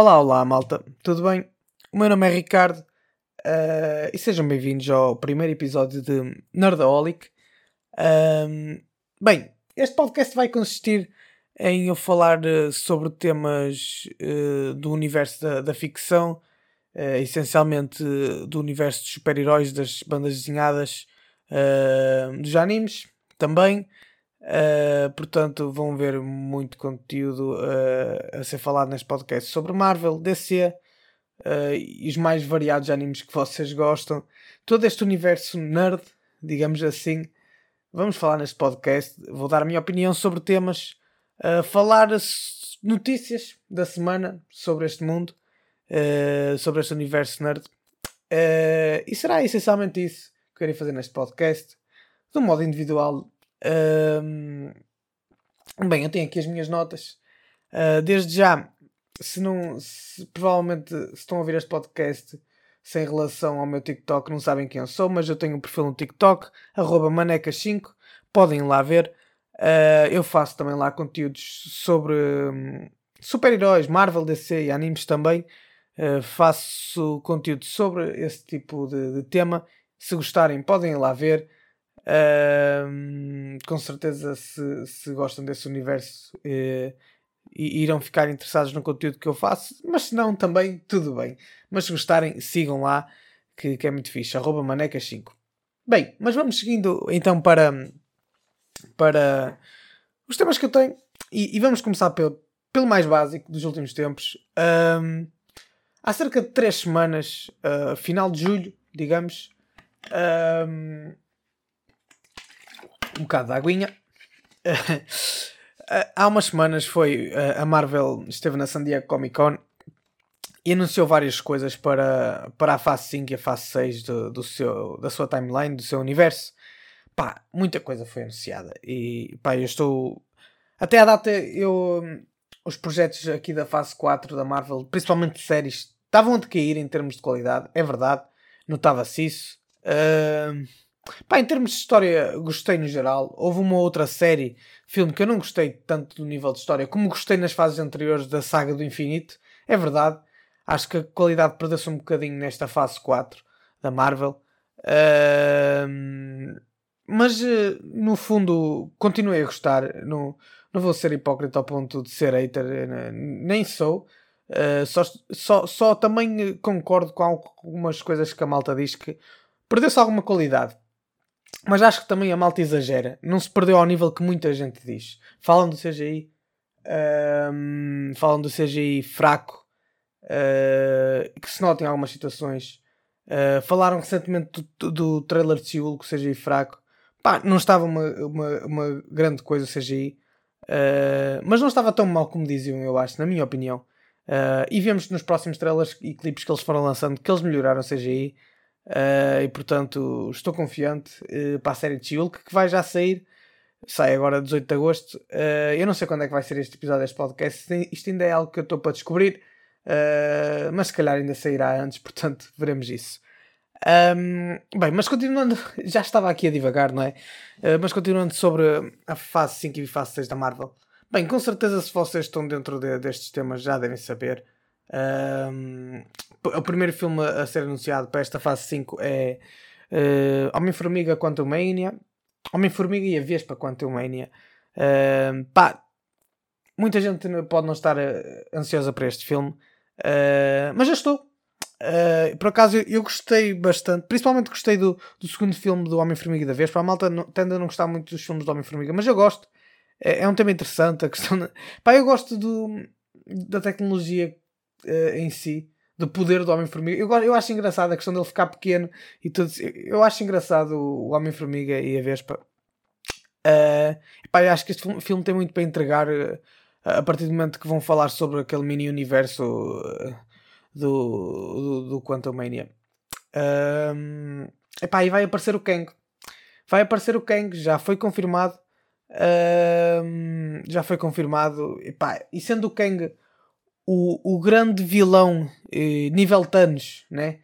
Olá, olá, malta, tudo bem? O meu nome é Ricardo uh, e sejam bem-vindos ao primeiro episódio de Nerdaholic. Uh, bem, este podcast vai consistir em eu falar uh, sobre temas uh, do universo da, da ficção, essencialmente do universo dos super-heróis, das bandas desenhadas, dos animes também. Uh, portanto, vão ver muito conteúdo uh, a ser falado neste podcast sobre Marvel, DC uh, e os mais variados animes que vocês gostam. Todo este universo nerd, digamos assim, vamos falar neste podcast. Vou dar a minha opinião sobre temas, falar notícias da semana sobre este mundo, sobre este universo nerd. e será essencialmente isso que eu irei fazer neste podcast, de um modo individual bem, eu tenho aqui as minhas notas. Uh, desde já, se não. Se, provavelmente, se estão a ouvir este podcast sem relação ao meu TikTok, não sabem quem eu sou, mas eu tenho um perfil no TikTok, manecas5, podem lá ver. Uh, eu faço também lá conteúdos sobre um, super-heróis, Marvel, DC e animes também. Uh, faço conteúdo sobre esse tipo de, de tema. Se gostarem, podem ir lá ver. Com certeza, se, se gostam desse universo, uh, irão ficar interessados no conteúdo que eu faço. Mas se não, também tudo bem. Mas se gostarem, sigam lá, que, que é muito fixe. Arroba manecas5. Bem, mas vamos seguindo então para, para os temas que eu tenho. E, e vamos começar pelo, pelo mais básico dos últimos tempos. Um, há cerca de 3 semanas, uh, final de julho, digamos. Um, um bocado de aguinha. Há umas semanas foi a Marvel esteve na San Diego Comic Con e anunciou várias coisas para, para a fase 5 e a fase 6 do, do seu, da sua timeline, do seu universo. Pá, muita coisa foi anunciada e pá, eu estou. Até à data, eu. Os projetos aqui da fase 4 da Marvel, principalmente séries, estavam a decair em termos de qualidade, é verdade, notava-se isso. Uh, Pá, em termos de história, gostei no geral. Houve uma outra série, filme, que eu não gostei tanto do nível de história como gostei nas fases anteriores da saga do infinito. É verdade. Acho que a qualidade perdeu-se um bocadinho nesta fase 4 da Marvel. Uh, mas, eh, no fundo, continuei a gostar. Não, não vou ser hipócrita ao ponto de ser hater. Eh, nem sou. Uh, só, só, só também concordo com algumas coisas que a malta diz que perdeu-se alguma qualidade. Mas acho que também a malta exagera. Não se perdeu ao nível que muita gente diz. Falam do CGI. Um, falam do CGI fraco. Uh, que se nota em algumas situações. Uh, falaram recentemente do, do trailer de Seul com o CGI fraco. Pá, não estava uma, uma, uma grande coisa o CGI. Uh, mas não estava tão mal como diziam, eu acho, na minha opinião. e vemos nos próximos trailers e clipes que eles foram lançando que eles melhoraram o CGI. Uh, e portanto estou confiante uh, para a série de She-Hulk que vai já sair. Sai agora 18 de agosto. Uh, eu não sei quando é que vai ser este episódio deste podcast. Isto ainda é algo que eu estou para descobrir. mas se calhar ainda sairá antes, portanto veremos isso. Um, bem, mas continuando, já estava aqui a divagar, não é? mas continuando sobre a fase 5 e fase 6 da Marvel. Bem, com certeza se vocês estão dentro de, destes temas já devem saber. Um, o primeiro filme a ser anunciado para esta fase 5 é uh, Homem-Formiga Quantum Mania. Homem-Formiga e a Vespa Quantum Mania. Uh, pá, muita gente pode não estar uh, ansiosa para este filme, uh, mas já estou. Uh, por acaso eu, eu, gostei bastante, principalmente gostei do, do segundo filme do Homem-Formiga e da Vespa. A malta não, tende a não gostar muito dos filmes do Homem-Formiga, mas eu gosto. É, é, um tema interessante. A questão de... Pá, eu gosto do, da tecnologia uh, em si, do poder do Homem-Formiga. Eu, eu acho engraçado a questão dele ficar pequeno e tudo. Eu acho engraçado o Homem-Formiga e a Vespa. Uh, pá, eu acho que este filme tem muito para entregar uh, a partir do momento que vão falar sobre aquele mini universo uh, do, do, do Quantum Mania. Uh, epá, e vai aparecer o Kang. Vai aparecer o Kang, já foi confirmado. Uh, já foi confirmado. Epá, e sendo o Kang o, o grande vilão, eh, nível Thanos, né?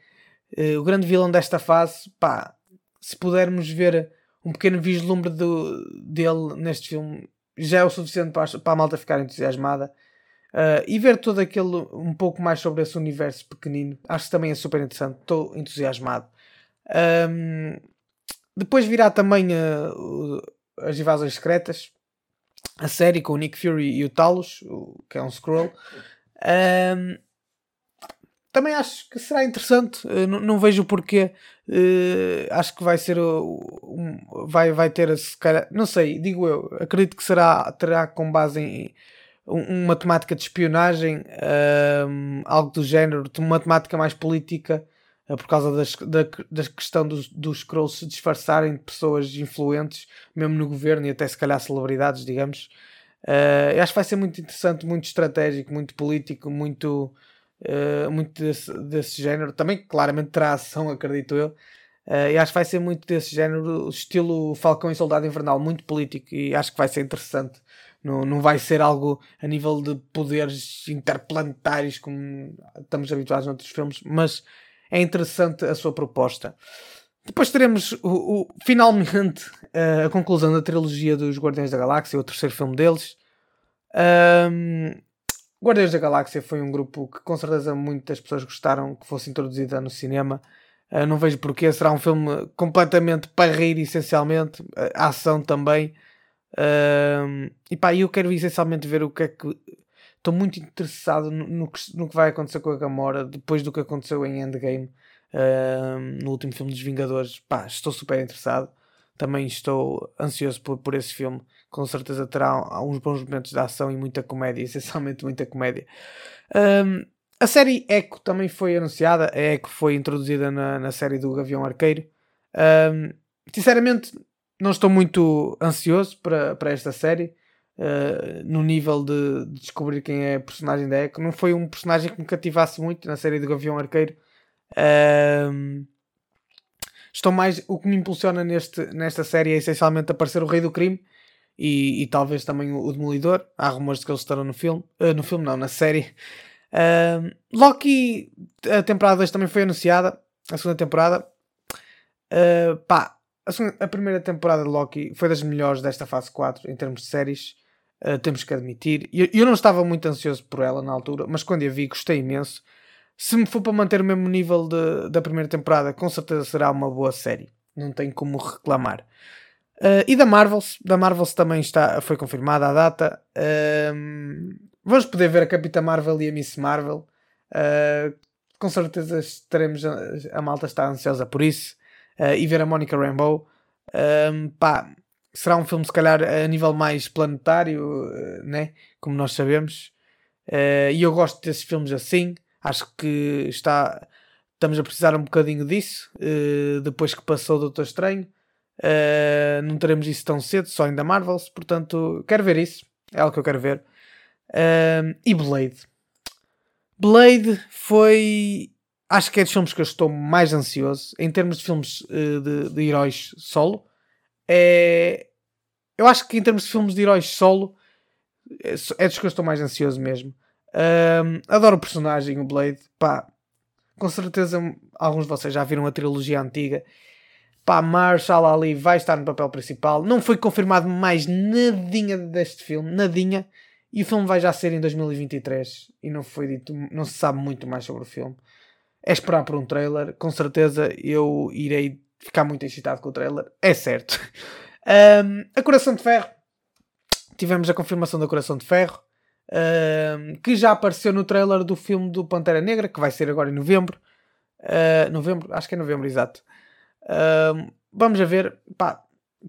Eh, o grande vilão desta fase, pá, se pudermos ver um pequeno vislumbre do, dele neste filme, já é o suficiente para, para a malta ficar entusiasmada. Uh, e ver todo aquele um pouco mais sobre esse universo pequenino, acho que também é super interessante. Estou entusiasmado. Um, depois virá também uh, as invasões secretas, a série com o Nick Fury e o Talos, que é um scroll. Um, também acho que será interessante. Uh, não, não, vejo porquê. Uh, acho que vai ser. Um, vai, vai ter. Se calhar, não sei, digo eu. Acredito que será, terá com base em uma temática de espionagem, um, algo do género, uma temática mais política, uh, por causa das, da, da questão dos, dos se disfarçarem de pessoas influentes, mesmo no governo e até se calhar celebridades, digamos. Uh, acho que vai ser muito interessante, muito estratégico, muito político, muito, uh, muito desse, desse género. Também, claramente, terá ação, acredito eu. Uh, e acho que vai ser muito desse género, estilo Falcão e Soldado Invernal, muito político, e acho que vai ser interessante não, não vai ser algo a nível de poderes interplanetários como estamos habituados noutros filmes, mas é interessante a sua proposta. Depois teremos o, o finalmente a conclusão da trilogia dos Guardiões da Galáxia, o terceiro filme deles. Um, Guardiões da Galáxia foi um grupo que com certeza muitas pessoas gostaram que fosse introduzida no cinema. Uh, não vejo porquê, será um filme completamente para rir, essencialmente. A ação também. Uh, e pá, eu quero essencialmente ver o que é que. Estou muito interessado no, que, no que vai acontecer com a Gamora depois do que aconteceu em Endgame, no último filme dos Vingadores. Pá, estou super interessado. Também estou ansioso por, por esse filme. Com certeza terá uns bons momentos de ação e muita comédia, essencialmente muita comédia. Um, a série Echo também foi anunciada. A Echo foi introduzida na, na série do Gavião Arqueiro. Um, sinceramente, não estou muito ansioso para, para esta série. Uh, no nível de, de, descobrir quem é a personagem da Echo. Não foi um personagem que me cativasse muito na série do Gavião Arqueiro. Uh, estou mais. O que me impulsiona neste, nesta série é essencialmente aparecer o Rei do Crime e, e talvez também o, o, Demolidor. Há rumores de que eles estarão no filme. Uh, no filme, não, na série. Loki, a temporada 2 também foi anunciada. A segunda temporada. Uh, pá, a, a, primeira temporada de Loki foi das melhores desta fase 4 em termos de séries. Uh, temos que admitir. Eu, eu não estava muito ansioso por ela na altura, mas quando a vi gostei imenso. Se me for para manter o mesmo nível de, da primeira temporada, com certeza será uma boa série. Não tenho como reclamar. Uh, e da Marvels, da Marvels também está, foi confirmada a data. Uh, vamos poder ver a Capitã Marvel e a Miss Marvel. Uh, com certeza estaremos a, malta está ansiosa por isso uh, e ver a Monica Rambeau. Pá, será um filme, se calhar, a nível mais planetário, né? como nós sabemos. E eu gosto desses filmes assim. Acho que está, estamos a precisar um bocadinho disso. Uh, depois que passou o Doutor Estranho, não teremos isso tão cedo, só ainda Marvels. Portanto, quero ver isso. É algo que eu quero ver. e Blade. Blade foi acho que é dos filmes que eu estou mais ansioso em termos de filmes uh, de, de, heróis solo. É, eu acho que em termos de filmes de heróis solo é, é dos que eu estou mais ansioso mesmo. Um, adoro o personagem, o Blade. Pá, com certeza alguns de vocês já viram a trilogia antiga. Pá, Marshall Ali vai estar no papel principal. Não foi confirmado mais nadinha deste filme, nadinha. E o filme vai já ser em 2023 e não foi dito, não se sabe muito mais sobre o filme é esperar por um trailer. Com certeza eu irei ficar muito excitado com o trailer. É certo. Um, a Coração de Ferro. Tivemos a confirmação da Coração de Ferro. Um, que já apareceu no trailer do filme do Pantera Negra, que vai ser agora em novembro. Uh, novembro? Acho que é novembro, exato. Um, vamos a ver. Pá,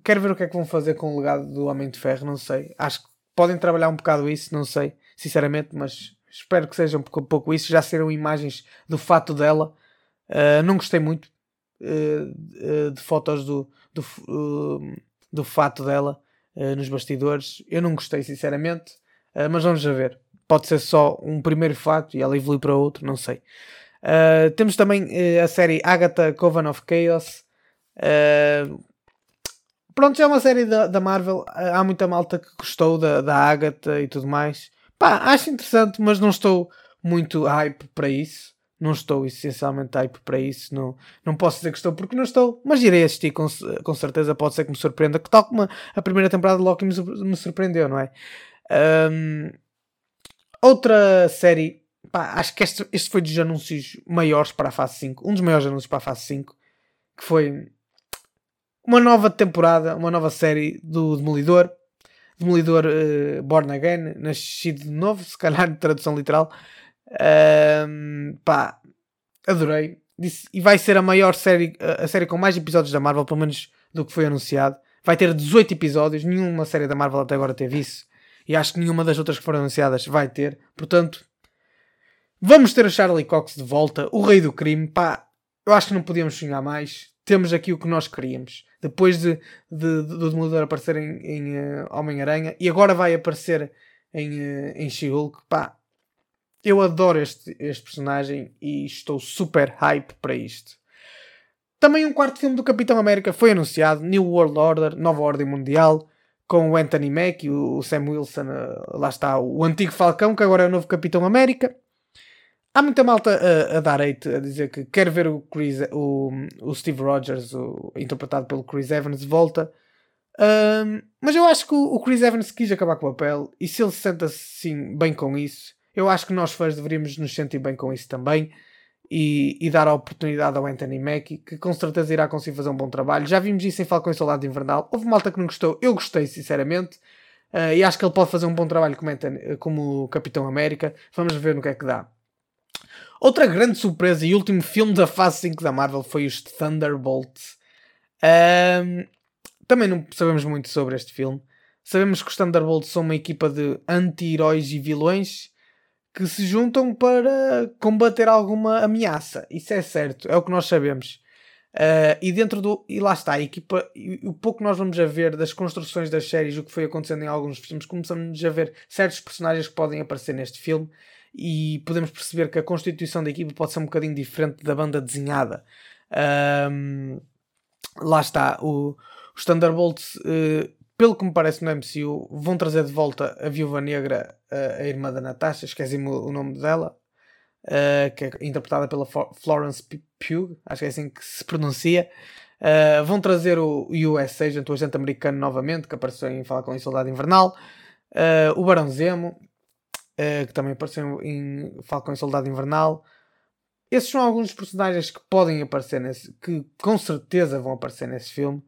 quero ver o que é que vão fazer com o legado do Homem de Ferro, não sei. Acho que podem trabalhar um bocado isso, não sei, sinceramente, mas Espero que seja um pouco, pouco isso. Já serão imagens do fato dela. Uh, não gostei muito uh, de fotos do, do, do fato dela nos bastidores. Eu não gostei, sinceramente. Mas vamos ver. Pode ser só um primeiro fato e ela evoluir para outro, não sei. temos também a série Agatha Coven of Chaos. pronto, é uma série da, da Marvel. há muita malta que gostou da, da Agatha e tudo mais. Pá, acho interessante, mas não estou muito hype para isso. Não estou essencialmente hype para isso. Não, não posso dizer que estou porque não estou, mas irei assistir com, com certeza. Pode ser que me surpreenda, que tal como a primeira temporada de Loki me, me surpreendeu, não é? Um, outra série, pá, acho que este, este foi dos anúncios maiores para a fase 5, um dos maiores anúncios para a fase 5, que foi uma nova temporada, uma nova série do Demolidor. Demolidor uh, Born Again, nascido de novo, se calhar de tradução literal. Uh, pá, adorei. Disse, e vai ser a maior série, a série com mais episódios da Marvel, pelo menos do que foi anunciado. Vai ter 18 episódios, nenhuma série da Marvel até agora teve isso. E acho que nenhuma das outras que foram anunciadas vai ter. Portanto, vamos ter o Charlie Cox de volta, o rei do crime. Pá, eu acho que não podíamos sonhar mais. Temos aqui o que nós queríamos depois de, de, de do Demolidor aparecer em, em uh, Homem-Aranha e agora vai aparecer em, uh, em She-Hulk, pá, eu adoro este, este personagem e estou super hype para isto. Também um quarto filme do Capitão América foi anunciado, New World Order, Nova Ordem Mundial, com o Anthony Mackie, o Sam Wilson, uh, lá está, o antigo Falcão, que agora é o novo Capitão América. Há muita malta a, a dar hate, a dizer que quer ver o, Chris, o, o Steve Rogers, o, interpretado pelo Chris Evans, de volta. Um, mas eu acho que o, o, Chris Evans quis acabar com o papel e se ele se sente assim bem com isso, eu acho que nós fãs deveríamos nos sentir bem com isso também e, e dar a oportunidade ao Anthony Mackie, que com certeza irá conseguir fazer um bom trabalho. Já vimos isso em Falcão e Soldado Invernal. Houve malta que não gostou, eu gostei sinceramente. Uh, e acho que ele pode fazer um bom trabalho como, Anthony, como Capitão América. Vamos ver no que é que dá. Outra grande surpresa e último filme da fase 5 da Marvel foi os Thunderbolts. Um, também não sabemos muito sobre este filme. Sabemos que os Thunderbolts são uma equipa de anti-heróis e vilões que se juntam para combater alguma ameaça. Isso é certo, é o que nós sabemos. Uh, e dentro do. E lá está, a equipa. E o pouco que nós vamos a ver das construções das séries, o que foi acontecendo em alguns filmes, começamos a ver certos personagens que podem aparecer neste filme e podemos perceber que a constituição da equipa pode ser um bocadinho diferente da banda desenhada. Um, lá está, o, os Thunderbolts, uh, pelo que me parece no MCU, vão trazer de volta a Viúva Negra, uh, a irmã da Natasha, esqueci-me o, nome dela, uh, que é interpretada pela Florence Pugh, acho que é assim que se pronuncia. Uh, vão trazer o US Agent, o agente americano novamente, que apareceu em Falar com o Soldado Invernal. O Barão Zemo, que também apareceu em Falcão e Soldado Invernal. Esses são alguns personagens que podem aparecer nesse, que com certeza vão aparecer nesse filme.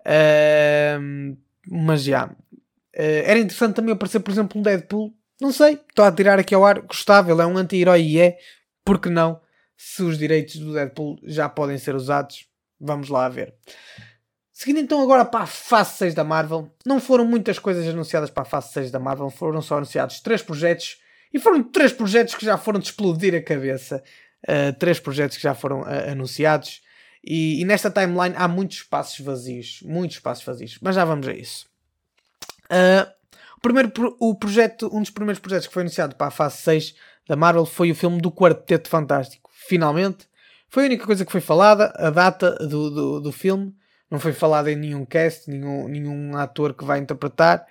Uh, mas já. Uh, era interessante também aparecer, por exemplo, um Deadpool. Não sei, estou a tirar aqui ao ar. Gostava, ele é um anti-herói e é. Porque não? Se os direitos do Deadpool já podem ser usados, vamos lá ver. Seguindo então agora para a fase 6 da Marvel, não foram muitas coisas anunciadas para a fase 6 da Marvel, foram só anunciados três projetos e foram três projetos que já foram de explodir a cabeça. Uh, três projetos que já foram uh, anunciados e, e, nesta timeline há muitos espaços vazios, muitos espaços vazios, mas já vamos a isso. Uh, o, primeiro, o projeto, um dos primeiros projetos que foi anunciado para a fase 6 da Marvel foi o filme do Quarteto Fantástico. Finalmente, foi a única coisa que foi falada, a data do, do, do filme não foi falado em nenhum cast, nenhum, nenhum ator que vai interpretar.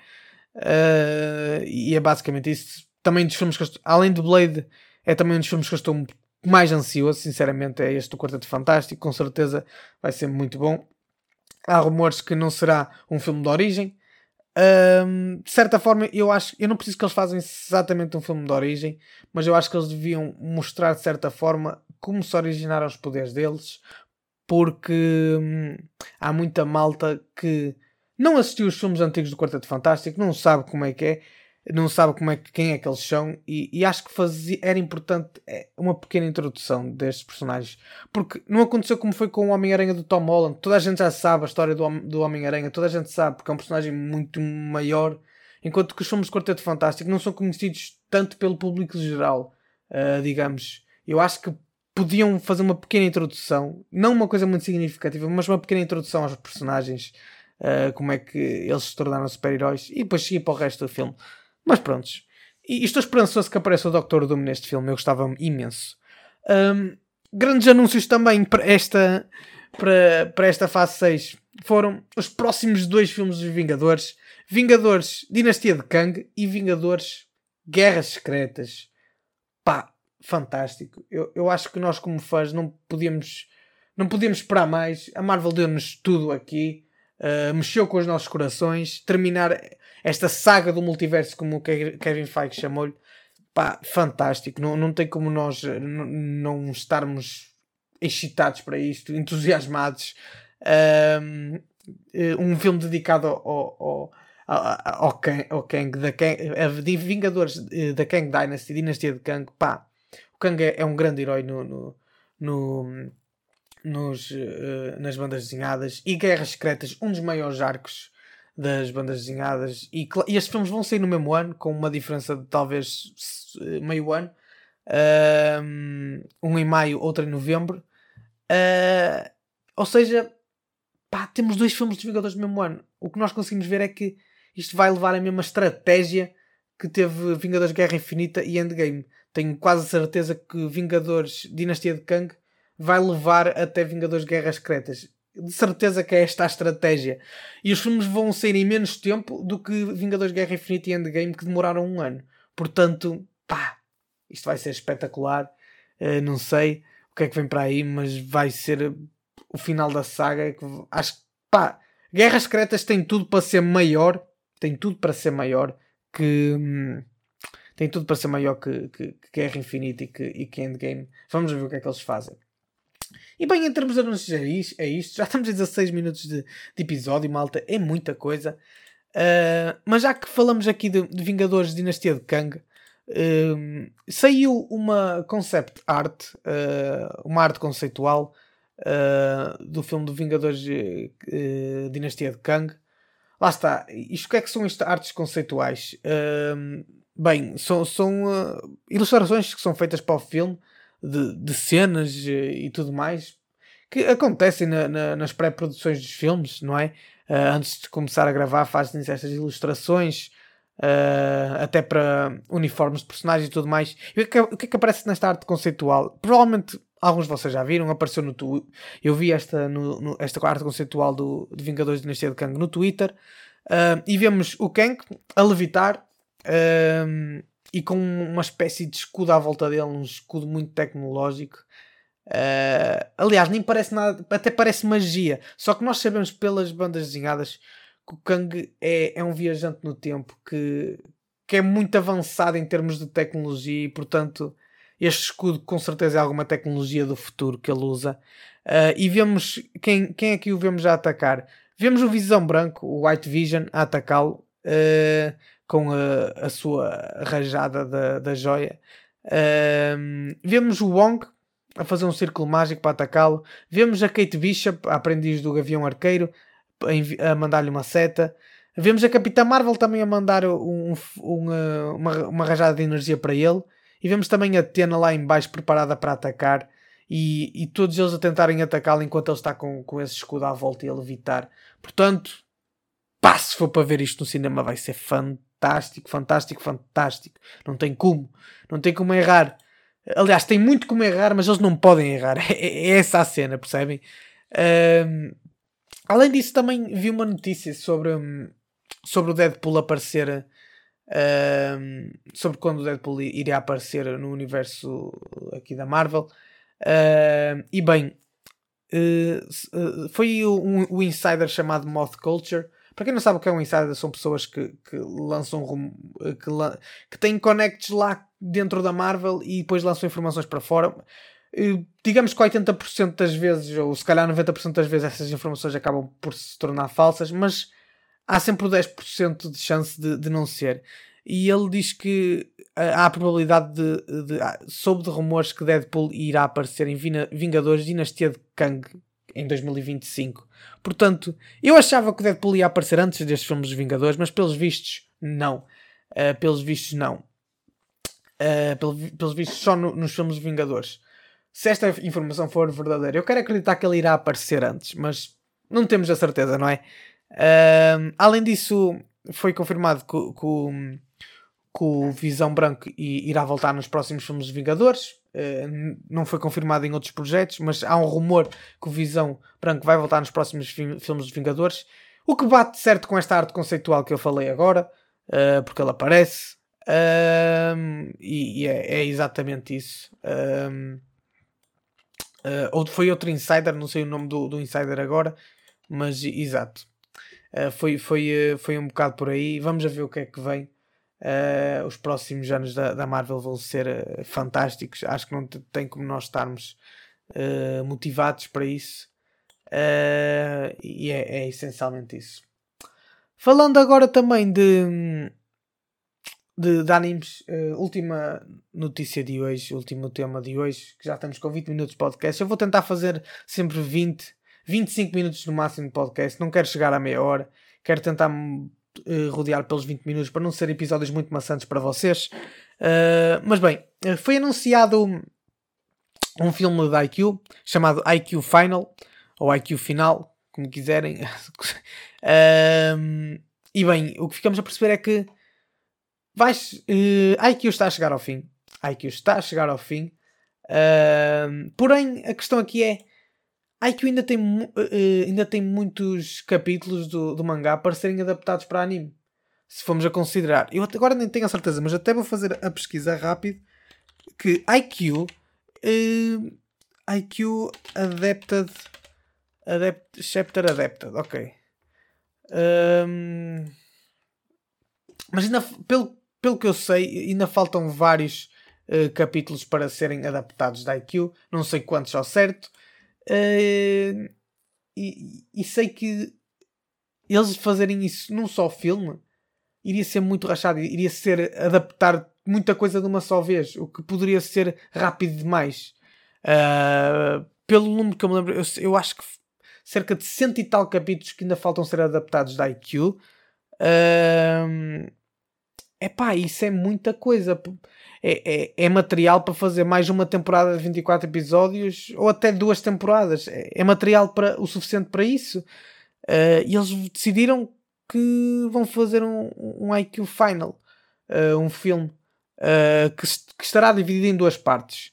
Uh, e é basicamente isso. Também dos filmes que além do Blade, é também um dos filmes que eu estou mais ansioso, sinceramente, é este do Quarteto Fantástico. Com certeza vai ser muito bom. Há rumores que não será um filme de origem. Um, de certa forma, eu acho, eu não preciso que eles façam exatamente um filme de origem, mas eu acho que eles deviam mostrar de certa forma como se originaram os poderes deles, porque hum, há muita malta que não assistiu os filmes antigos do Quarteto Fantástico, não sabe como é que é, não sabe como é, quem é que eles são, e, e acho que fazia, era importante é, uma pequena introdução destes personagens, porque não aconteceu como foi com o Homem-Aranha do Tom Holland, toda a gente já sabe a história do, do Homem-Aranha, toda a gente sabe, porque é um personagem muito maior, enquanto que os filmes do Quarteto Fantástico não são conhecidos tanto pelo público geral, uh, digamos. Eu acho que podiam fazer uma pequena introdução, não uma coisa muito significativa, mas uma pequena introdução aos personagens, uh, como é que eles se tornaram super-heróis e depois seguir para o resto do filme. Mas prontos. E, estou esperançoso que apareça o Dr. Doom neste filme, eu gostava imenso. Um, grandes anúncios também para esta, para, para esta fase 6 foram os próximos dois filmes dos Vingadores: Vingadores Dinastia de Kang e Vingadores Guerras Secretas. Pá, fantástico. Eu, eu acho que nós, como fãs, não podíamos, não podíamos esperar mais. A Marvel deu-nos tudo aqui, uh, mexeu com os nossos corações. Terminar esta saga do multiverso, como o Kevin Feige chamou-lhe, pá, fantástico. Não, não tem como nós não estarmos excitados para isto, entusiasmados. Um, um filme dedicado ao, ao, ao, ao, Kang, ao Kang, da Kang, a Vingadores da Kang Dynasty, Dinastia de Kang. Pá, o Kang é, é um grande herói no, no, no nos, uh, nas bandas desenhadas e Guerras Secretas, um dos maiores arcos das bandas desenhadas. E, e estes filmes vão sair no mesmo ano, com uma diferença de talvez meio ano. Um em maio, outro em novembro. Uh, ou seja, pá, temos dois filmes de Vingadores no mesmo ano. O que nós conseguimos ver é que isto vai levar a mesma estratégia que teve Vingadores Guerra Infinita e Endgame. Tenho quase certeza que Vingadores Dinastia de Kang vai levar até Vingadores Guerras Secretas. De certeza que é esta a estratégia. E os filmes vão sair em menos tempo do que Vingadores Guerra Infinita e Endgame, que demoraram um ano. Portanto, pá, isto vai ser espetacular. Uh, não sei o que é que vem para aí, mas vai ser o final da saga. Que, acho que, pá, Guerras Secretas tem tudo para ser maior. Tem tudo para ser maior que. Hum, tem tudo para ser maior que, que, que Guerra Infinita e que, e que Endgame. Vamos ver o que é que eles fazem. E bem, em termos de anúncios, é isto. É isto. Já estamos a 16 minutos de, de episódio, malta. É muita coisa. Uh, mas já que falamos aqui de, de Vingadores Dinastia de Kang, uh, saiu uma concept art, uh, uma arte conceitual do filme do Vingadores Dinastia de Kang. Lá está. Isto que é que são estas artes conceituais? bem, são, são ilustrações que são feitas para o filme de, de cenas e tudo mais que acontecem na, na, nas pré-produções dos filmes, não é? Uh, antes de começar a gravar, fazem estas ilustrações uh, até para uniformes de personagens e tudo mais. E o que, é, o que é que aparece nesta arte conceitual? Provavelmente alguns de vocês já viram, apareceu no Twitter. Eu vi esta, no, no, esta arte conceitual do, Vingadores de Dinastia de Kang no Twitter. Uh, e vemos o Kang a levitar e com uma espécie de escudo à volta dele, um escudo muito tecnológico. Uh, aliás, nem parece nada, até parece magia. Só que nós sabemos pelas bandas desenhadas que o Kang é, é um viajante no tempo que, que é muito avançado em termos de tecnologia e, portanto, este escudo com certeza é alguma tecnologia do futuro que ele usa. Uh, e vemos quem, quem é que o vemos a atacar? Vemos o Visão Branco, o White Vision, a atacá-lo. Uh, com a, a sua rajada da, da joia. Uh, vemos o Wong a fazer um círculo mágico para atacá-lo. Vemos a Kate Bishop, a aprendiz do Gavião Arqueiro, a mandar-lhe uma seta. Vemos a Capitã Marvel também a mandar um, um, uma, uma rajada de energia para ele. E vemos também a Tena lá embaixo preparada para atacar. E, e todos eles a tentarem atacá-lo enquanto ele está com, com esse escudo à volta e a levitar. Portanto, pá, se for para ver isto no cinema vai ser fantástico fantástico, fantástico, fantástico. Não tem como. Não tem como errar. Aliás, tem muito como errar, mas eles não podem errar. É, é essa a cena, percebem? Um, além disso, também vi uma notícia sobre, sobre o Deadpool aparecer. Um, sobre quando o Deadpool iria aparecer no universo aqui da Marvel. E bem, uh, foi um, o insider chamado Moth Culture para quem não sabe o que é um insider, são pessoas que, que lançam que, que têm connects lá dentro da Marvel e depois lançam informações para fora. Digamos que 80% das vezes, ou se calhar 90% das vezes, essas informações acabam por se tornar falsas, mas há sempre o 10% de chance de, de não ser. E ele diz que há a probabilidade de, de, soube de rumores que Deadpool irá aparecer em Vingadores Dinastia de Kang em 2025. Portanto, eu achava que o Deadpool ia aparecer antes destes filmes dos Vingadores, mas pelos vistos, não. Uh, pelos vistos, não. Uh, pelos, pelos vistos, só no, nos filmes dos Vingadores. Se esta informação for verdadeira, eu quero acreditar que ele irá aparecer antes, mas não temos a certeza, não é? Uh, além disso, foi confirmado que, que, que o Visão Branco irá voltar nos próximos filmes dos Vingadores. Uh, não foi confirmado em outros projetos, mas há um rumor que o Visão Branco vai voltar nos próximos filmes dos Vingadores. O que bate certo com esta arte conceitual que eu falei agora, uh, porque ele aparece. Uh, e, e é, é, exatamente isso. ou foi outro insider, não sei o nome do, do insider agora, mas exato. foi, foi, foi um bocado por aí. Vamos a ver o que é que vem. Uh, os próximos anos da, da Marvel vão ser uh, fantásticos. Acho que não tem como nós estarmos uh, motivados para isso. e é, é, essencialmente isso. Falando agora também de, de, de animes, última notícia de hoje, último tema de hoje, que já estamos com 20 minutos de podcast. Eu vou tentar fazer sempre 20, 25 minutos no máximo de podcast. Não quero chegar a meia hora. Quero tentar uh, rodear pelos 20 minutos para não ser episódios muito maçantes para vocês. Uh, mas bem, eh, foi anunciado um filme da IQ chamado IQ Final ou IQ Final, como quiserem. uh, e bem, o que ficamos a perceber é que vais, uh, IQ está a chegar ao fim. IQ está a chegar ao fim. Porém, a questão aqui é IQ ainda tem, uh, ainda tem muitos capítulos do, do mangá para serem adaptados para anime. Se formos a considerar. Eu agora nem tenho a certeza, mas até vou fazer a pesquisa rápido. Que IQ. Uh, eh, IQ Adapted. Adapt, chapter Adapted. Ok. Um, mas ainda, pelo, pelo que eu sei, ainda faltam vários uh, capítulos para serem adaptados da IQ. Não sei quantos ao certo. Uh, e, e, sei que eles fazerem isso num só filme iria ser muito rachado, iria ser adaptar muita coisa de uma só vez, o que poderia ser rápido demais. Uh, pelo número que eu me lembro, eu, eu, acho que cerca de cento e tal capítulos que ainda faltam ser adaptados da IQ. Uh, epá, isso é muita coisa é, é, é, material para fazer mais uma temporada de 24 episódios ou até duas temporadas. É, é material para, o suficiente para isso. Uh, e eles decidiram que vão fazer um, um IQ Final, uh, um filme uh, que, que, estará dividido em duas partes.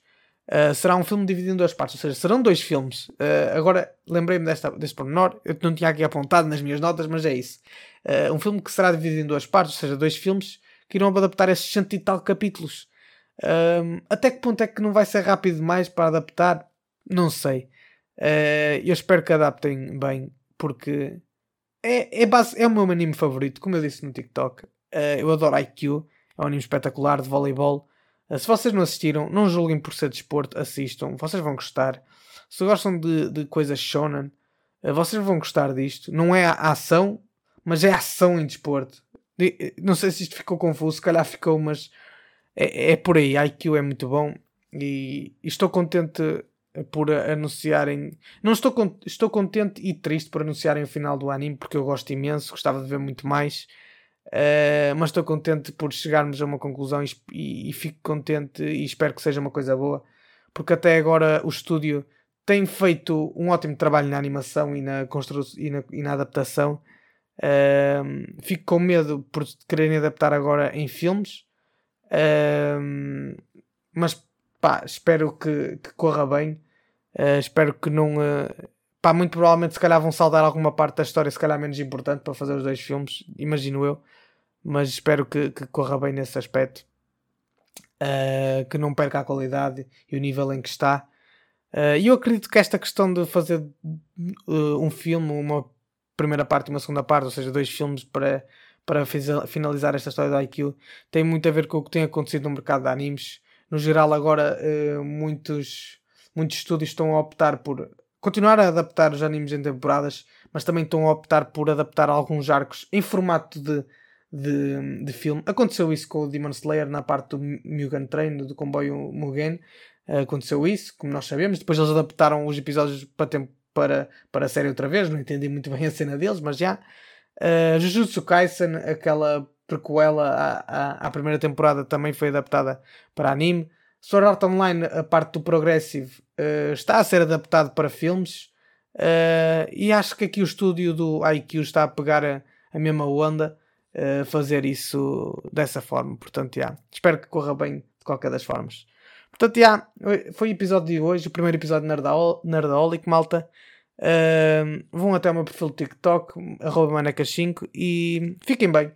será um filme dividido em duas partes, ou seja, serão dois filmes. agora lembrei-me deste pormenor, eu não tinha aqui apontado nas minhas notas, mas é isso. um filme que será dividido em duas partes, ou seja, dois filmes que irão adaptar esses cento e tal capítulos. Um, até que ponto é que não vai ser rápido demais para adaptar? Não sei. Uh, eu espero que adaptem bem, porque é, é, base, é o meu anime favorito, como eu disse no TikTok. Uh, eu adoro IQ, é um anime espetacular de voleibol. Uh, se vocês não assistiram, não julguem por ser desporto, assistam, vocês vão gostar. Se gostam de, de coisas shonen, vocês vão gostar disto. Não é a ação, mas é ação em desporto. Não sei se isto ficou confuso, se calhar ficou, mas é, é por aí. IQ é muito bom e, e estou contente por anunciarem. Não estou, con estou contente e triste por anunciarem o final do anime porque eu gosto imenso, gostava de ver muito mais. Uh, mas estou contente por chegarmos a uma conclusão e, e, e, fico contente e espero que seja uma coisa boa porque até agora o estúdio tem feito um ótimo trabalho na animação e na, construção e na, e na adaptação. Fico com medo por quererem adaptar agora em filmes mas pá, espero que, que corra bem. Uh, espero que não. Uh, pá, muito provavelmente, se calhar, vão saldar alguma parte da história, se calhar menos importante, para fazer os dois filmes, imagino eu. Mas espero que, que corra bem nesse aspecto. Uh, que não perca a qualidade e o nível em que está. E eu acredito que esta questão de fazer um filme, uma primeira parte e uma segunda parte, ou seja, dois filmes para para finalizar esta história da IQ, tem muito a ver com o que tem acontecido no mercado de animes. No geral, agora uh, muitos, muitos estúdios estão a optar por continuar a adaptar os animes em temporadas, mas também estão a optar por adaptar alguns arcos em formato de, de, de filme. Aconteceu isso com o Demon Slayer na parte do Mugen Train, do comboio Mugen. Aconteceu isso, como nós sabemos. Depois eles adaptaram os episódios para, tempo, para, para a série outra vez. Não entendi muito bem a cena deles, mas já. Uh, Jujutsu Kaisen, aquela prequela à, à, à, primeira temporada, também foi adaptada para anime. Sword Art Online, a parte do Progressive, uh, está a ser adaptado para filmes. Uh, e acho que aqui o estúdio do IQ está a pegar a, a mesma onda, uh, fazer isso dessa forma. Portanto, yeah, espero que corra bem de qualquer das formas. Portanto, yeah, foi o episódio de hoje, o primeiro episódio de Nerdaholic, malta. Uh, vão até o meu perfil do TikTok, arroba manecas5 e fiquem bem.